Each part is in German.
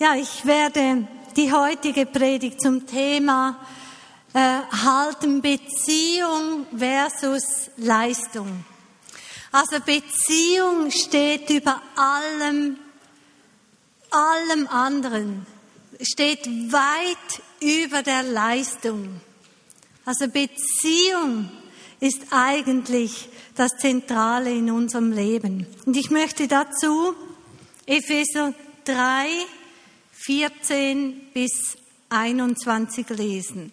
Ja, ich werde die heutige Predigt zum Thema äh, halten Beziehung versus Leistung. Also Beziehung steht über allem, allem anderen, steht weit über der Leistung. Also Beziehung ist eigentlich das Zentrale in unserem Leben. Und ich möchte dazu Epheser 3, 14 bis 21 lesen.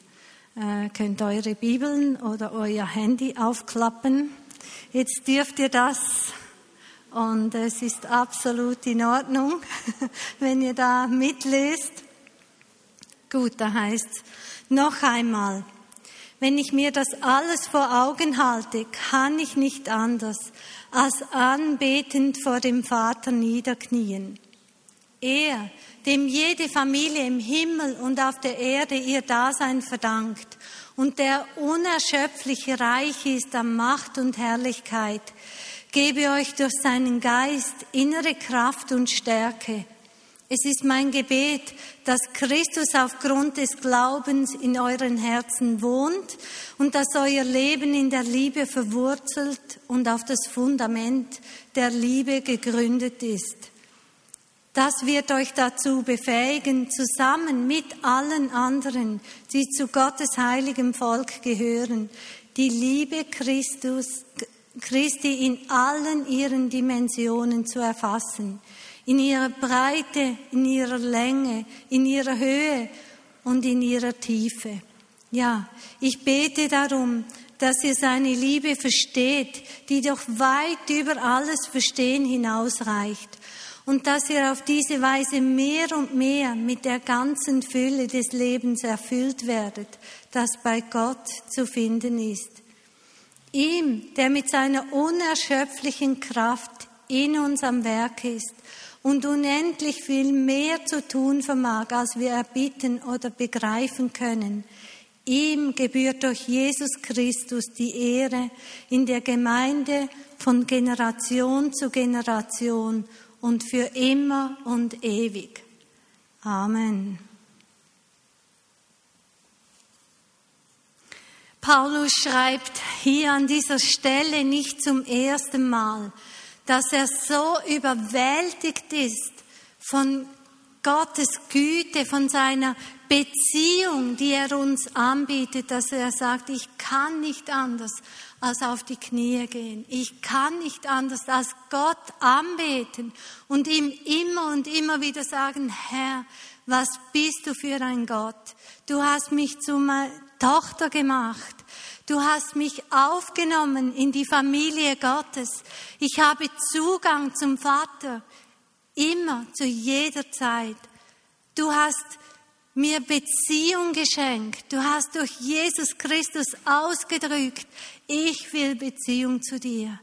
Äh, könnt eure Bibeln oder euer Handy aufklappen. Jetzt dürft ihr das und es ist absolut in Ordnung, wenn ihr da mitlest. Gut, da heißt noch einmal, wenn ich mir das alles vor Augen halte, kann ich nicht anders als anbetend vor dem Vater niederknien. Er, dem jede Familie im Himmel und auf der Erde ihr Dasein verdankt und der unerschöpflich reich ist an Macht und Herrlichkeit, gebe euch durch seinen Geist innere Kraft und Stärke. Es ist mein Gebet, dass Christus aufgrund des Glaubens in euren Herzen wohnt und dass euer Leben in der Liebe verwurzelt und auf das Fundament der Liebe gegründet ist. Das wird euch dazu befähigen, zusammen mit allen anderen, die zu Gottes heiligem Volk gehören, die Liebe Christus, Christi in allen ihren Dimensionen zu erfassen, in ihrer Breite, in ihrer Länge, in ihrer Höhe und in ihrer Tiefe. Ja, ich bete darum, dass ihr seine Liebe versteht, die doch weit über alles Verstehen hinausreicht und dass ihr auf diese Weise mehr und mehr mit der ganzen Fülle des Lebens erfüllt werdet, das bei Gott zu finden ist. Ihm, der mit seiner unerschöpflichen Kraft in uns am Werk ist und unendlich viel mehr zu tun vermag, als wir erbitten oder begreifen können. Ihm gebührt durch Jesus Christus die Ehre in der Gemeinde von Generation zu Generation und für immer und ewig. Amen. Paulus schreibt hier an dieser Stelle nicht zum ersten Mal, dass er so überwältigt ist von Gottes Güte, von seiner Beziehung, die er uns anbietet, dass er sagt, ich kann nicht anders als auf die Knie gehen. Ich kann nicht anders als Gott anbeten und ihm immer und immer wieder sagen, Herr, was bist du für ein Gott? Du hast mich zu meiner Tochter gemacht. Du hast mich aufgenommen in die Familie Gottes. Ich habe Zugang zum Vater immer, zu jeder Zeit. Du hast mir Beziehung geschenkt. Du hast durch Jesus Christus ausgedrückt, ich will Beziehung zu dir.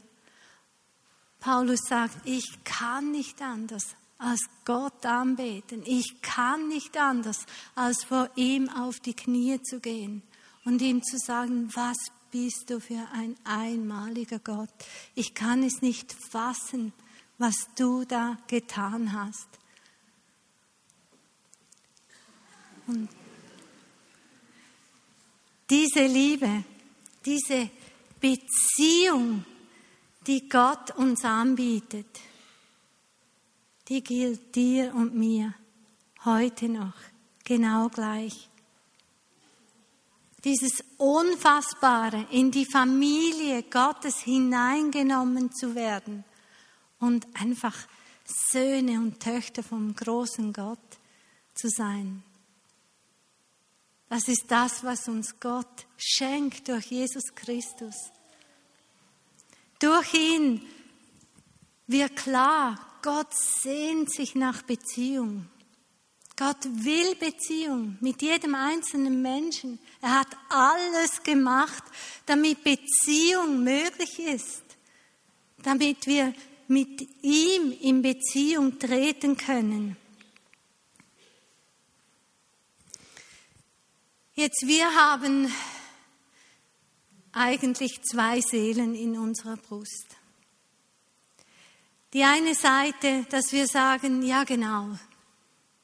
Paulus sagt, ich kann nicht anders als Gott anbeten. Ich kann nicht anders als vor ihm auf die Knie zu gehen und ihm zu sagen, was bist du für ein einmaliger Gott. Ich kann es nicht fassen, was du da getan hast. Und diese Liebe, diese Beziehung, die Gott uns anbietet, die gilt dir und mir heute noch genau gleich. Dieses Unfassbare, in die Familie Gottes hineingenommen zu werden und einfach Söhne und Töchter vom großen Gott zu sein. Das ist das, was uns Gott schenkt durch Jesus Christus. Durch ihn wird klar, Gott sehnt sich nach Beziehung. Gott will Beziehung mit jedem einzelnen Menschen. Er hat alles gemacht, damit Beziehung möglich ist, damit wir mit ihm in Beziehung treten können. Jetzt, wir haben eigentlich zwei Seelen in unserer Brust. Die eine Seite, dass wir sagen, ja genau,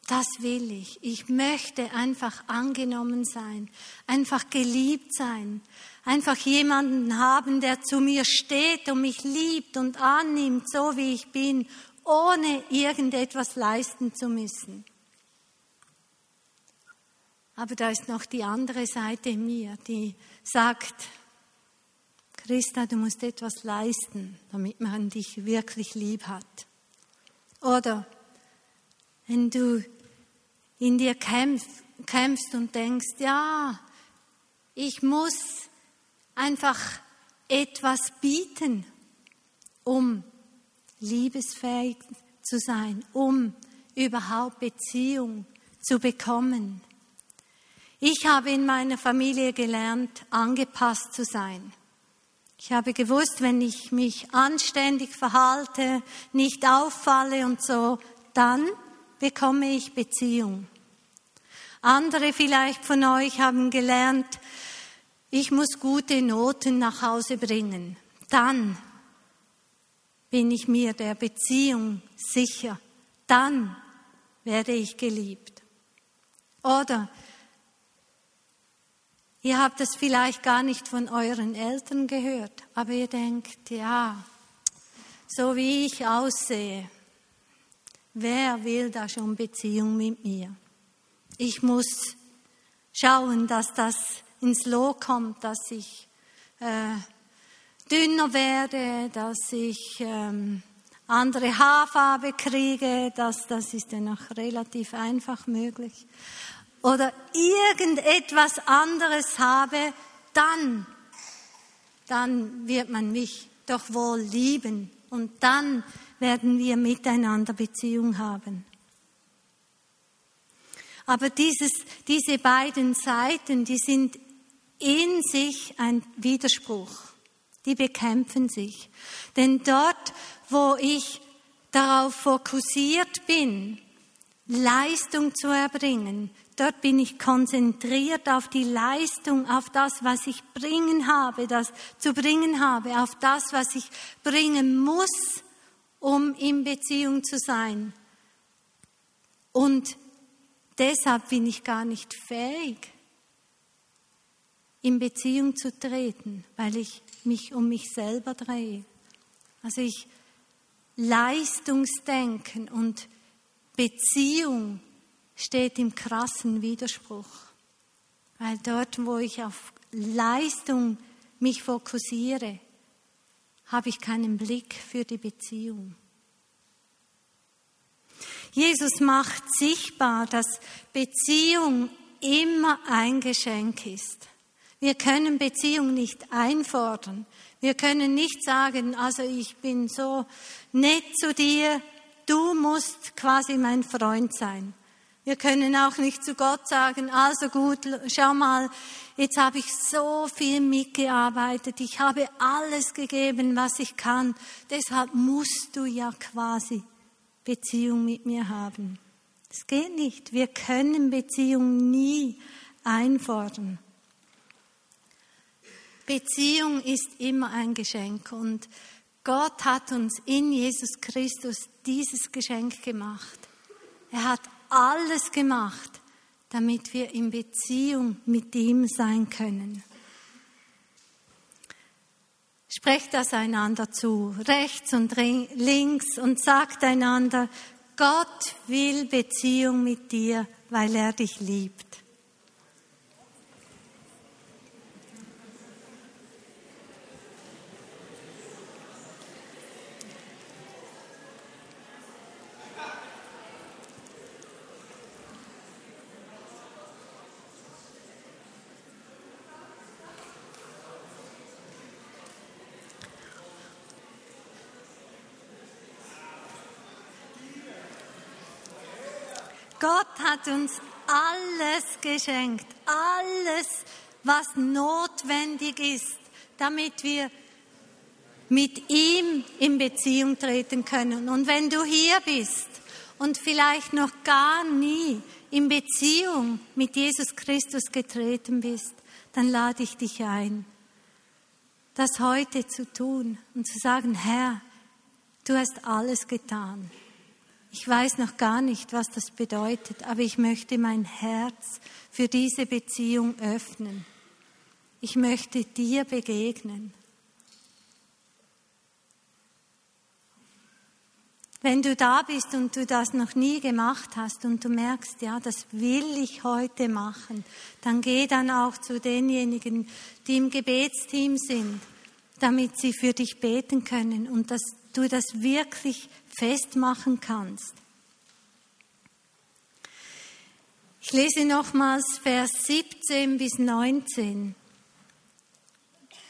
Das will ich. Ich möchte einfach angenommen sein, einfach geliebt sein, einfach jemanden haben, der zu mir steht und mich liebt und annimmt, so wie ich bin, ohne irgendetwas leisten zu müssen. Aber da ist noch die andere Seite in mir, die sagt, Christa, du musst etwas leisten, damit man dich wirklich lieb hat. Oder wenn du in dir kämpfst, kämpfst und denkst, ja, ich muss einfach etwas bieten, um liebesfähig zu sein, um überhaupt Beziehung zu bekommen. Ich habe in meiner Familie gelernt, angepasst zu sein. Ich habe gewusst, wenn ich mich anständig verhalte, nicht auffalle und so, dann bekomme ich Beziehung. Andere vielleicht von euch haben gelernt, ich muss gute Noten nach Hause bringen. Dann bin ich mir der Beziehung sicher. Dann werde ich geliebt. Oder ihr habt es vielleicht gar nicht von euren Eltern gehört, aber ihr denkt, ja, so wie ich aussehe, wer will da schon Beziehung mit mir? Ich muss schauen, dass das ins Lot kommt, dass ich äh, dünner werde, dass ich ähm, andere Haarfarbe kriege, das, das ist ja noch relativ einfach möglich. Oder irgendetwas anderes habe, dann, dann wird man mich doch wohl lieben und dann werden wir miteinander Beziehung haben. Aber dieses, diese beiden Seiten, die sind in sich ein Widerspruch. Die bekämpfen sich. Denn dort, wo ich darauf fokussiert bin, Leistung zu erbringen, dort bin ich konzentriert auf die Leistung, auf das, was ich bringen habe, das zu bringen habe, auf das, was ich bringen muss, um in Beziehung zu sein. Und deshalb bin ich gar nicht fähig, in Beziehung zu treten, weil ich mich um mich selber drehe. Also ich Leistungsdenken und Beziehung steht im krassen Widerspruch. Weil dort, wo ich auf Leistung mich fokussiere, habe ich keinen Blick für die Beziehung. Jesus macht sichtbar, dass Beziehung immer ein Geschenk ist. Wir können Beziehung nicht einfordern. Wir können nicht sagen, also ich bin so nett zu dir, du musst quasi mein Freund sein. Wir können auch nicht zu Gott sagen, also gut, schau mal, jetzt habe ich so viel mitgearbeitet, ich habe alles gegeben, was ich kann, deshalb musst du ja quasi Beziehung mit mir haben. Das geht nicht. Wir können Beziehung nie einfordern. Beziehung ist immer ein Geschenk und Gott hat uns in Jesus Christus dieses Geschenk gemacht. Er hat alles gemacht, damit wir in Beziehung mit ihm sein können. Sprecht das einander zu, rechts und links und sagt einander, Gott will Beziehung mit dir, weil er dich liebt. Gott uns alles geschenkt, alles, was notwendig ist, damit wir mit ihm in Beziehung treten können. Und wenn du hier bist und vielleicht noch gar nie in Beziehung mit Jesus Christus getreten bist, dann lade ich dich ein, das heute zu tun und zu sagen, Herr, du hast alles getan. Ich weiß noch gar nicht, was das bedeutet, aber ich möchte mein Herz für diese Beziehung öffnen. Ich möchte dir begegnen. Wenn du da bist und du das noch nie gemacht hast und du merkst, ja, das will ich heute machen, dann geh dann auch zu denjenigen, die im Gebetsteam sind, damit sie für dich beten können und dass du das wirklich festmachen kannst. Ich lese nochmals Vers 17 bis 19.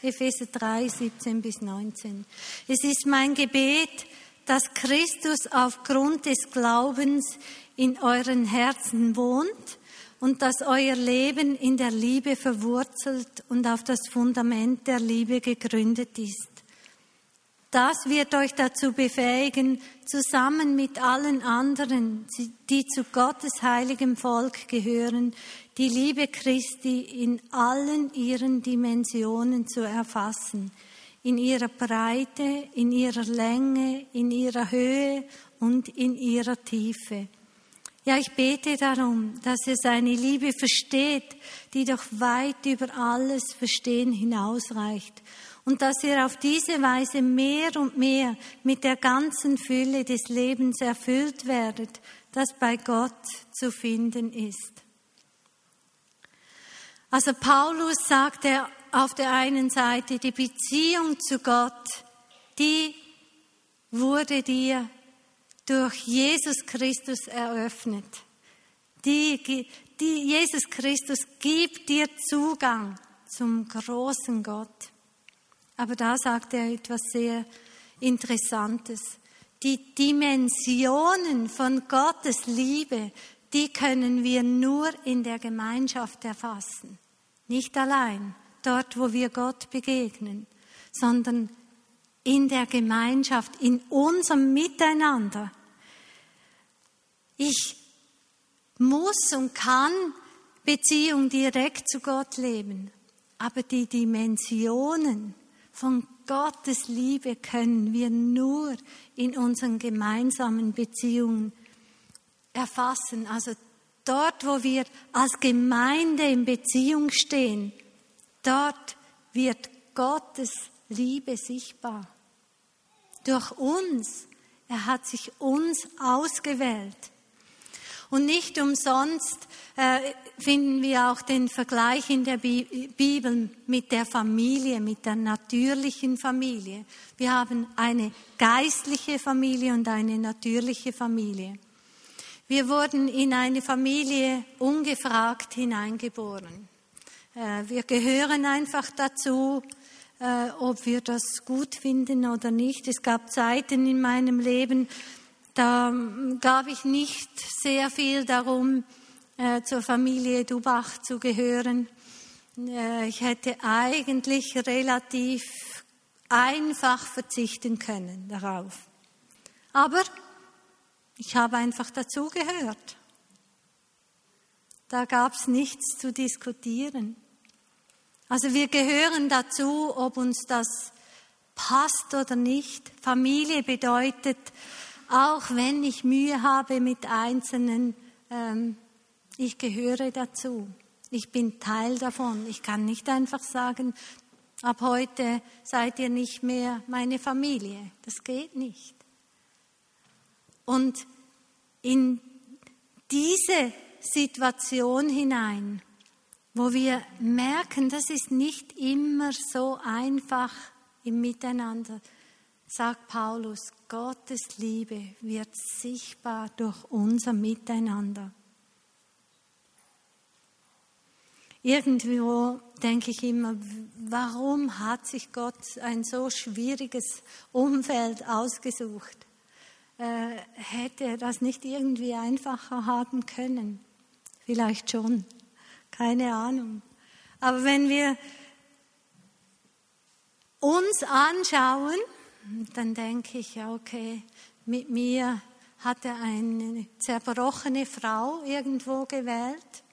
Epheser 3, 17 bis 19. Es ist mein Gebet, dass Christus aufgrund des Glaubens in euren Herzen wohnt und dass euer Leben in der Liebe verwurzelt und auf das Fundament der Liebe gegründet ist. Das wird euch dazu befähigen, zusammen mit allen anderen, die zu Gottes heiligem Volk gehören, die Liebe Christi in allen ihren Dimensionen zu erfassen – in ihrer Breite, in ihrer Länge, in ihrer Höhe und in ihrer Tiefe. Ja, ich bete darum, dass ihr seine Liebe versteht, die doch weit über alles Verstehen hinausreicht und dass ihr auf diese Weise mehr und mehr mit der ganzen Fülle des Lebens erfüllt werdet, das bei Gott zu finden ist. Also Paulus sagt er auf der einen Seite die Beziehung zu Gott, die wurde durch Jesus Christus eröffnet. Die, die Jesus Christus gibt dir Zugang zum großen Gott. Aber da sagt er etwas sehr Interessantes. Die Dimensionen von Gottes Liebe, die können wir nur in der Gemeinschaft erfassen, nicht allein dort, wo wir Gott begegnen, sondern in der Gemeinschaft, in unserem Miteinander. Ich muss und kann Beziehung direkt zu Gott leben, aber die Dimensionen von Gottes Liebe können wir nur in unseren gemeinsamen Beziehungen erfassen. Also dort, wo wir als Gemeinde in Beziehung stehen, Dort wird Gottes Liebe sichtbar. Durch uns. Er hat sich uns ausgewählt. Und nicht umsonst äh, finden wir auch den Vergleich in der Bibel mit der Familie, mit der natürlichen Familie. Wir haben eine geistliche Familie und eine natürliche Familie. Wir wurden in eine Familie ungefragt hineingeboren. Äh, wir gehören einfach dazu, äh, ob wir das gut finden oder nicht. Es gab Zeiten in meinem Leben, da gab ich nicht sehr viel darum, äh, zur Familie Dubach zu gehören. Ich hätte eigentlich relativ einfach verzichten können darauf. Aber ich habe einfach dazugehört. Da gab es nichts zu diskutieren. Also wir gehören dazu, ob uns das passt oder nicht. Familie bedeutet, auch wenn ich Mühe habe mit Einzelnen, ähm, ich gehöre dazu. Ich bin Teil davon. Ich kann nicht einfach sagen, ab heute seid ihr nicht mehr meine Familie. Das geht nicht. Und in diese Situation hinein wo wir merken, das ist nicht immer so einfach im Miteinander, sagt Paulus, Gottes Liebe wird sichtbar durch unser Miteinander. Irgendwo denke ich immer, warum hat sich Gott ein so schwieriges Umfeld ausgesucht? Äh, hätte er das nicht irgendwie einfacher haben können? Vielleicht schon. Keine Ahnung. Aber wenn wir uns anschauen, dann denke ich, ja, okay, mit mir hat er eine zerbrochene Frau irgendwo gewählt.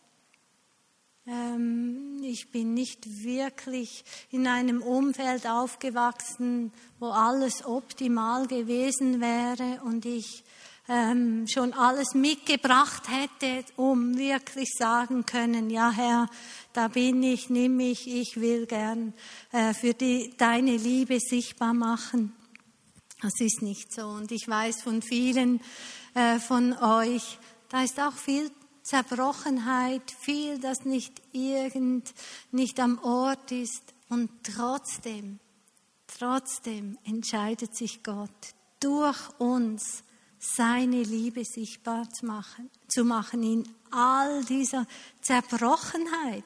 Ähm, ich bin nicht wirklich in einem Umfeld aufgewachsen, wo alles optimal gewesen wäre und ich ähm, schon alles mitgebracht hätte, um wirklich sagen können, ja Herr, da bin ich, nimm mich, ich will gern äh, für die, deine Liebe sichtbar machen. Das ist nicht so. Und ich weiß von vielen äh, von euch, da ist auch viel Zerbrochenheit, viel, das nicht irgend, nicht am Ort ist. Und trotzdem, trotzdem entscheidet sich Gott durch uns seine Liebe sichtbar zu machen, zu machen in all dieser Zerbrochenheit.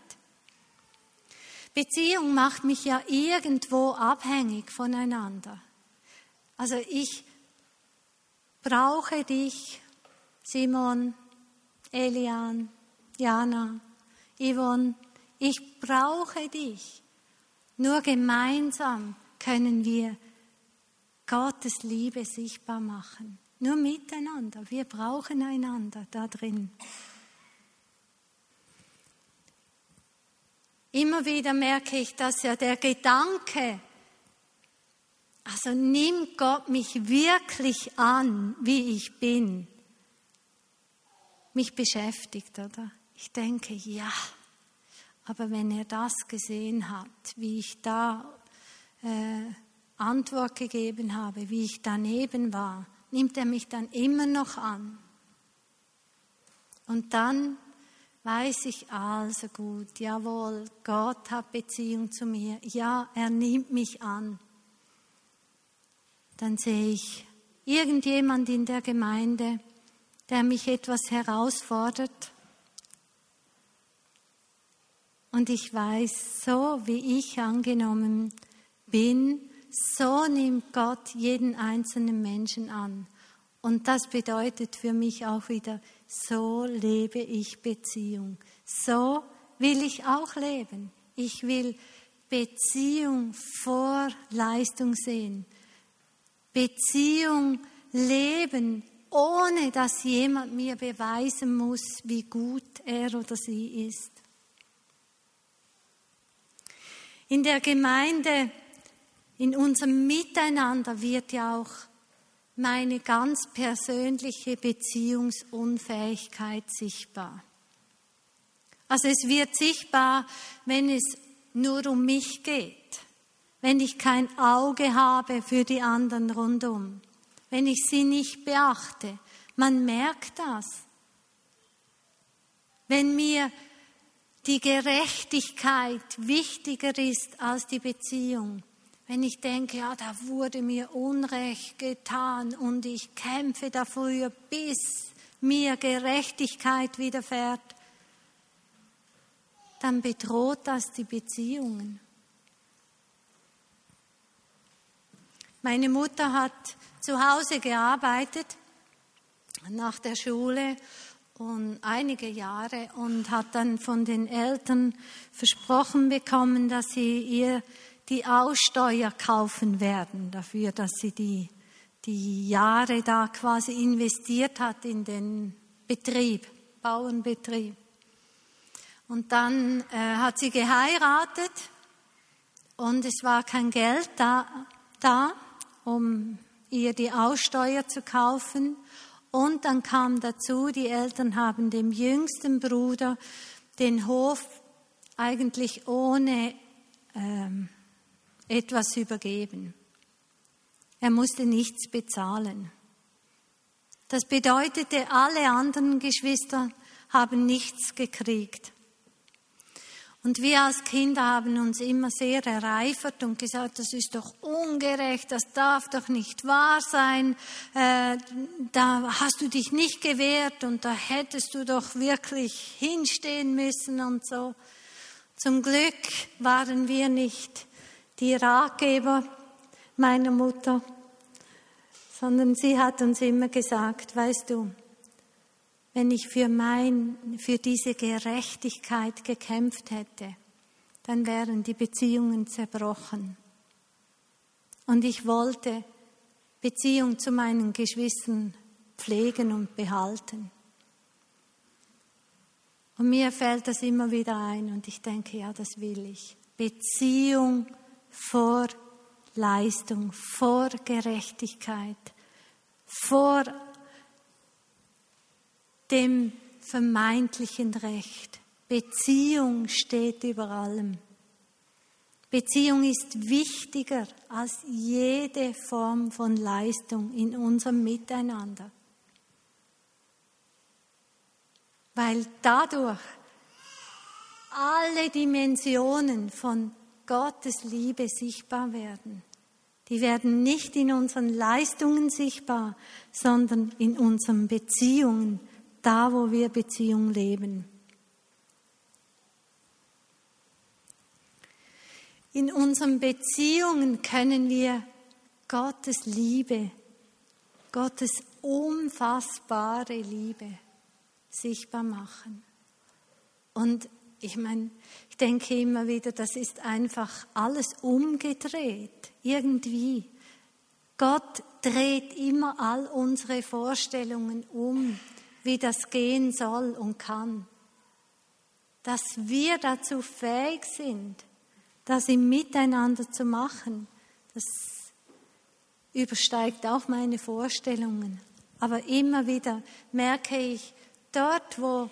Beziehung macht mich ja irgendwo abhängig voneinander. Also ich brauche dich, Simon, Elian, Jana, Yvonne, ich brauche dich. Nur gemeinsam können wir Gottes Liebe sichtbar machen. Nur miteinander. Wir brauchen einander da drin. Immer wieder merke ich, dass ja der Gedanke, also nimmt Gott mich wirklich an, wie ich bin, mich beschäftigt, oder? Ich denke, ja, aber wenn er das gesehen hat, wie ich da äh, Antwort gegeben habe, wie ich daneben war, nimmt er mich dann immer noch an. Und dann weiß ich also gut, jawohl, Gott hat Beziehung zu mir, ja, er nimmt mich an. Dann sehe ich irgendjemand in der Gemeinde, der mich etwas herausfordert. Und ich weiß, so wie ich angenommen bin, so nimmt Gott jeden einzelnen Menschen an. Und das bedeutet für mich auch wieder, so lebe ich Beziehung. So will ich auch leben. Ich will Beziehung vor Leistung sehen. Beziehung leben, ohne dass jemand mir beweisen muss, wie gut er oder sie ist. In der Gemeinde, in unserem Miteinander wird ja auch meine ganz persönliche Beziehungsunfähigkeit sichtbar. Also es wird sichtbar, wenn es nur um mich geht, wenn ich kein Auge habe für die anderen rundum, wenn ich sie nicht beachte. Man merkt das. Wenn mir die Gerechtigkeit wichtiger ist als die Beziehung, wenn ich denke, ja, da wurde mir Unrecht getan und ich kämpfe dafür, bis mir Gerechtigkeit widerfährt, dann bedroht das die Beziehungen. Meine Mutter hat zu Hause gearbeitet nach der Schule und einige Jahre und hat dann von den Eltern versprochen bekommen, dass sie ihr die Aussteuer kaufen werden dafür, dass sie die, die Jahre da quasi investiert hat in den Betrieb, Bauernbetrieb. Und dann äh, hat sie geheiratet und es war kein Geld da, da, um ihr die Aussteuer zu kaufen. Und dann kam dazu, die Eltern haben dem jüngsten Bruder den Hof eigentlich ohne ähm, etwas übergeben. Er musste nichts bezahlen. Das bedeutete, alle anderen Geschwister haben nichts gekriegt. Und wir als Kinder haben uns immer sehr ereifert und gesagt, das ist doch ungerecht, das darf doch nicht wahr sein, äh, da hast du dich nicht gewehrt und da hättest du doch wirklich hinstehen müssen und so. Zum Glück waren wir nicht die Ratgeber meiner Mutter, sondern sie hat uns immer gesagt, weißt du, wenn ich für mein, für diese Gerechtigkeit gekämpft hätte, dann wären die Beziehungen zerbrochen. Und ich wollte Beziehung zu meinen Geschwistern pflegen und behalten. Und mir fällt das immer wieder ein und ich denke, ja, das will ich. Beziehung vor Leistung, vor Gerechtigkeit, vor dem vermeintlichen Recht. Beziehung steht über allem. Beziehung ist wichtiger als jede Form von Leistung in unserem Miteinander. Weil dadurch alle Dimensionen von Gottes Liebe sichtbar werden. Die werden nicht in unseren Leistungen sichtbar, sondern in unseren Beziehungen, da wo wir Beziehung leben. In unseren Beziehungen können wir Gottes Liebe, Gottes unfassbare Liebe sichtbar machen. Und ich meine, ich denke immer wieder, das ist einfach alles umgedreht, irgendwie. Gott dreht immer all unsere Vorstellungen um, wie das gehen soll und kann. Dass wir dazu fähig sind, das im Miteinander zu machen, das übersteigt auch meine Vorstellungen. Aber immer wieder merke ich, dort, wo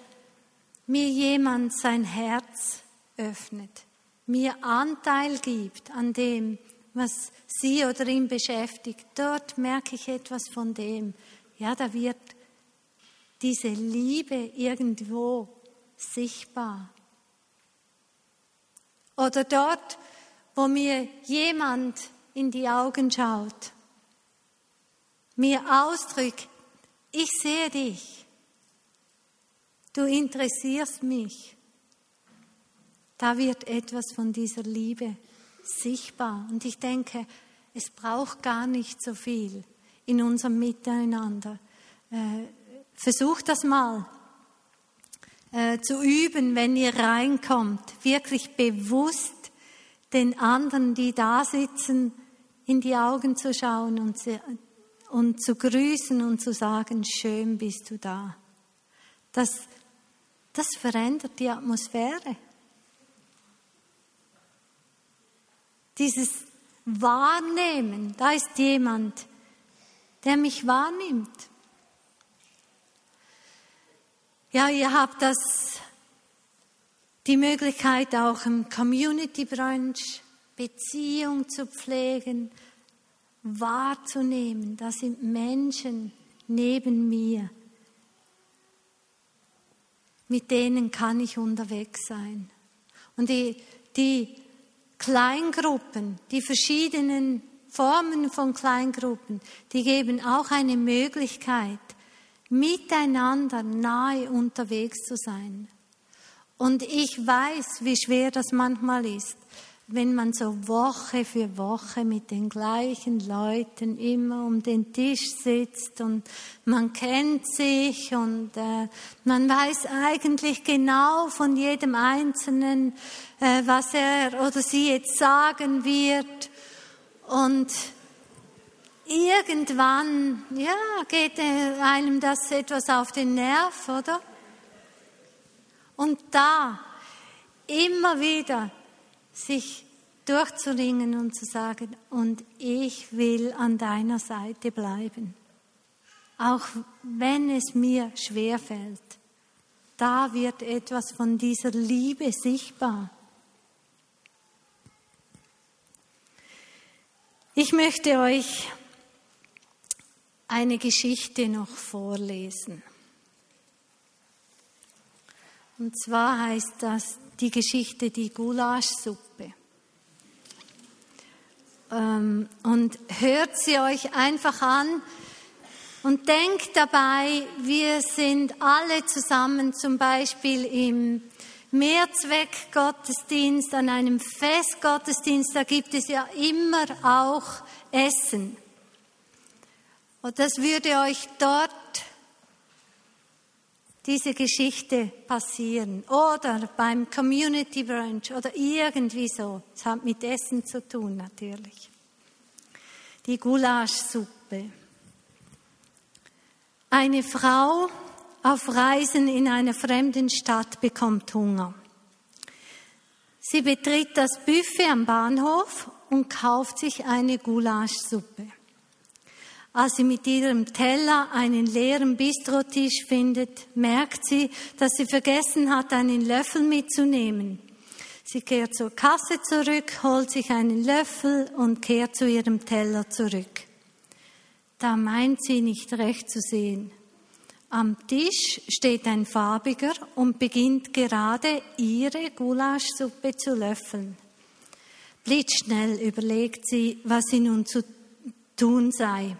mir jemand sein Herz öffnet, mir Anteil gibt an dem, was sie oder ihn beschäftigt, dort merke ich etwas von dem. Ja, da wird diese Liebe irgendwo sichtbar. Oder dort, wo mir jemand in die Augen schaut, mir ausdrückt, ich sehe dich. Du interessierst mich. Da wird etwas von dieser Liebe sichtbar. Und ich denke, es braucht gar nicht so viel in unserem Miteinander. Äh, versucht das mal äh, zu üben, wenn ihr reinkommt, wirklich bewusst den anderen, die da sitzen, in die Augen zu schauen und, und zu grüßen und zu sagen, schön bist du da. Das das verändert die Atmosphäre. Dieses Wahrnehmen, da ist jemand, der mich wahrnimmt. Ja, ihr habt das, die Möglichkeit auch im Community Brunch Beziehung zu pflegen, wahrzunehmen. Da sind Menschen neben mir mit denen kann ich unterwegs sein. Und die, die Kleingruppen, die verschiedenen Formen von Kleingruppen, die geben auch eine Möglichkeit, miteinander nahe unterwegs zu sein. Und ich weiß, wie schwer das manchmal ist wenn man so Woche für Woche mit den gleichen Leuten immer um den Tisch sitzt und man kennt sich und äh, man weiß eigentlich genau von jedem Einzelnen, äh, was er oder sie jetzt sagen wird und irgendwann, ja, geht einem das etwas auf den Nerv, oder? Und da immer wieder sich durchzuringen und zu sagen, und ich will an deiner Seite bleiben. Auch wenn es mir schwer fällt, da wird etwas von dieser Liebe sichtbar. Ich möchte euch eine Geschichte noch vorlesen. Und zwar heißt das die Geschichte die Gulaschsuppe. Ähm, und hört sie euch einfach an und denkt dabei, wir sind alle zusammen zum Beispiel im Mehrzweckgottesdienst, an einem Festgottesdienst, da gibt es ja immer auch Essen. Und das würde euch dort diese Geschichte passieren. Oder beim Community Brunch oder irgendwie so. Es hat mit Essen zu tun, natürlich. Die Gulaschsuppe. Eine Frau auf Reisen in einer fremden Stadt bekommt Hunger. Sie betritt das Buffet am Bahnhof und kauft sich eine Gulaschsuppe. Als sie mit ihrem Teller einen leeren Bistrotisch findet, merkt sie, dass sie vergessen hat, einen Löffel mitzunehmen. Sie kehrt zur Kasse zurück, holt sich einen Löffel und kehrt zu ihrem Teller zurück. Da meint sie nicht recht zu sehen. Am Tisch steht ein Farbiger und beginnt gerade ihre Gulaschsuppe zu löffeln. Blitzschnell überlegt sie, was sie nun zu tun sei.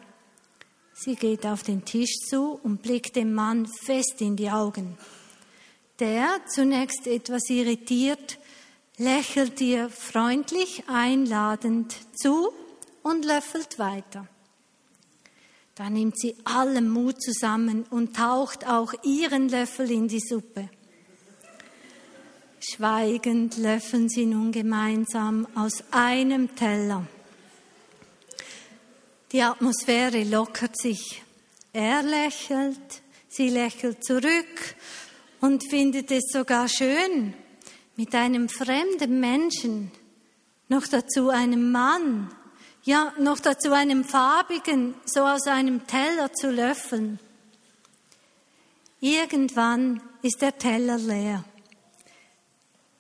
Sie geht auf den Tisch zu und blickt dem Mann fest in die Augen. Der, zunächst etwas irritiert, lächelt ihr freundlich einladend zu und löffelt weiter. Da nimmt sie allen Mut zusammen und taucht auch ihren Löffel in die Suppe. Schweigend löffeln sie nun gemeinsam aus einem Teller. Die Atmosphäre lockert sich. Er lächelt, sie lächelt zurück und findet es sogar schön, mit einem fremden Menschen, noch dazu einem Mann, ja, noch dazu einem farbigen, so aus einem Teller zu löffeln. Irgendwann ist der Teller leer.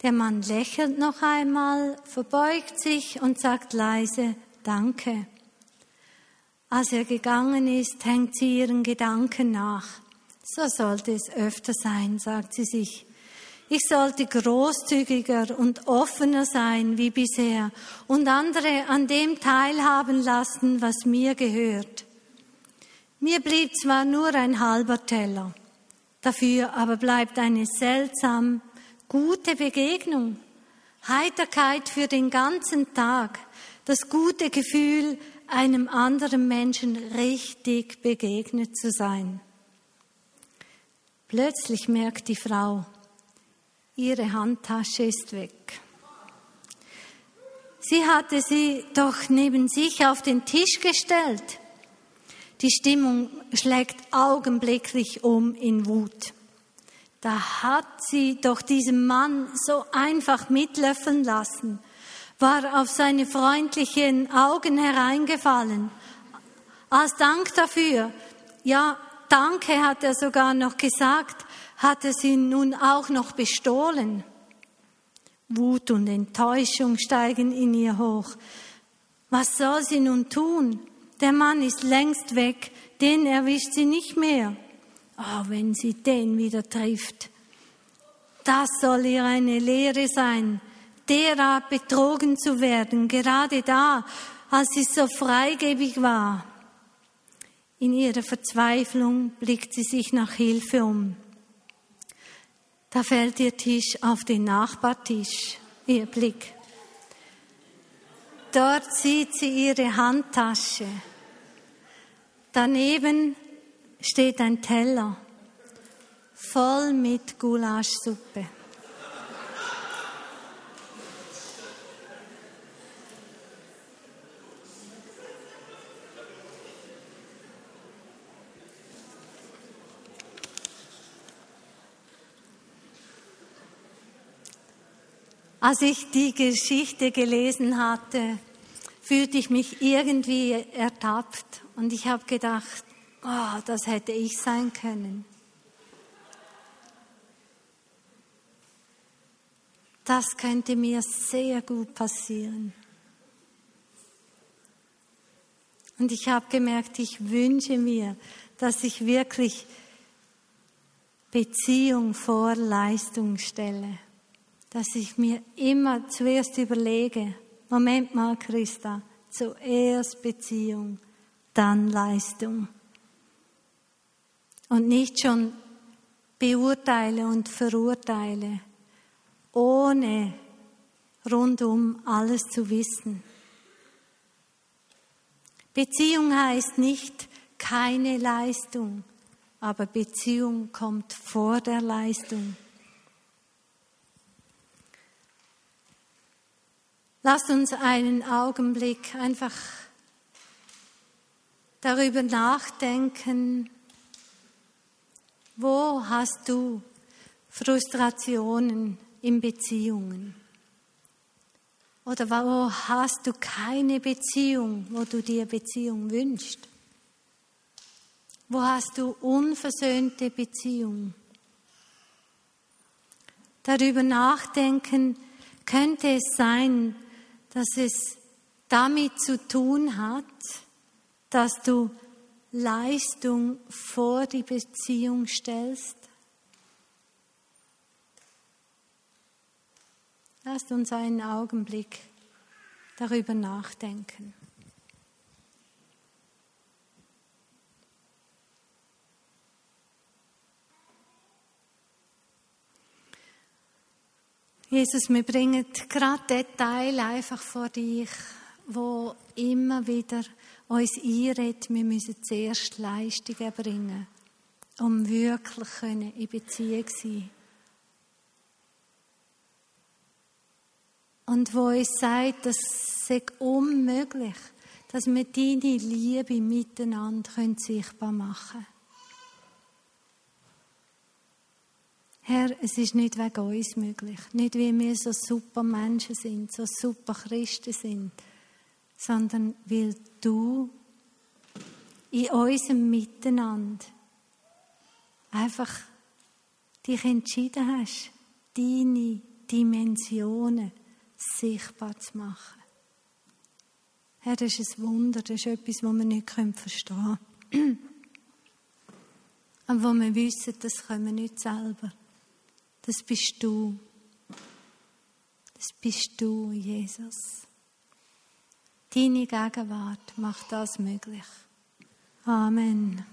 Der Mann lächelt noch einmal, verbeugt sich und sagt leise Danke. Als er gegangen ist, hängt sie ihren Gedanken nach. So sollte es öfter sein, sagt sie sich. Ich sollte großzügiger und offener sein wie bisher und andere an dem teilhaben lassen, was mir gehört. Mir blieb zwar nur ein halber Teller, dafür aber bleibt eine seltsam gute Begegnung, Heiterkeit für den ganzen Tag, das gute Gefühl, einem anderen Menschen richtig begegnet zu sein. Plötzlich merkt die Frau, ihre Handtasche ist weg. Sie hatte sie doch neben sich auf den Tisch gestellt. Die Stimmung schlägt augenblicklich um in Wut. Da hat sie doch diesem Mann so einfach mitlöffeln lassen war auf seine freundlichen Augen hereingefallen. Als Dank dafür, ja, danke hat er sogar noch gesagt, hat er sie nun auch noch bestohlen. Wut und Enttäuschung steigen in ihr hoch. Was soll sie nun tun? Der Mann ist längst weg, den erwischt sie nicht mehr. Oh, wenn sie den wieder trifft. Das soll ihr eine Lehre sein, derart betrogen zu werden, gerade da, als sie so freigebig war. In ihrer Verzweiflung blickt sie sich nach Hilfe um. Da fällt ihr Tisch auf den Nachbartisch, ihr Blick. Dort sieht sie ihre Handtasche. Daneben steht ein Teller voll mit Gulaschsuppe. Als ich die Geschichte gelesen hatte, fühlte ich mich irgendwie ertappt und ich habe gedacht, oh, das hätte ich sein können. Das könnte mir sehr gut passieren. Und ich habe gemerkt, ich wünsche mir, dass ich wirklich Beziehung vor Leistung stelle dass ich mir immer zuerst überlege, Moment mal, Christa, zuerst Beziehung, dann Leistung. Und nicht schon beurteile und verurteile, ohne rundum alles zu wissen. Beziehung heißt nicht keine Leistung, aber Beziehung kommt vor der Leistung. Lasst uns einen Augenblick einfach darüber nachdenken, wo hast du Frustrationen in Beziehungen? Oder wo hast du keine Beziehung, wo du dir Beziehung wünschst? Wo hast du unversöhnte Beziehung? Darüber nachdenken, könnte es sein, dass es damit zu tun hat, dass du Leistung vor die Beziehung stellst? Lasst uns einen Augenblick darüber nachdenken. Jesus, wir bringen gerade den einfach vor dich, wo immer wieder uns einredet, wir müssen zuerst Leistungen bringen, um wirklich in Beziehung zu sein. Und wo uns sagt, das sei unmöglich, dass wir deine Liebe miteinander sichtbar machen können. Herr, es ist nicht wegen uns möglich, nicht wie wir so super Menschen sind, so super Christen sind, sondern weil du in unserem Miteinander einfach dich entschieden hast, deine Dimensionen sichtbar zu machen. Herr, das ist ein Wunder, das ist etwas, was wir nicht verstehen können. Und wo wir wissen, das können wir nicht selber. Das bist du. Das bist du, Jesus. Deine Gegenwart macht das möglich. Amen.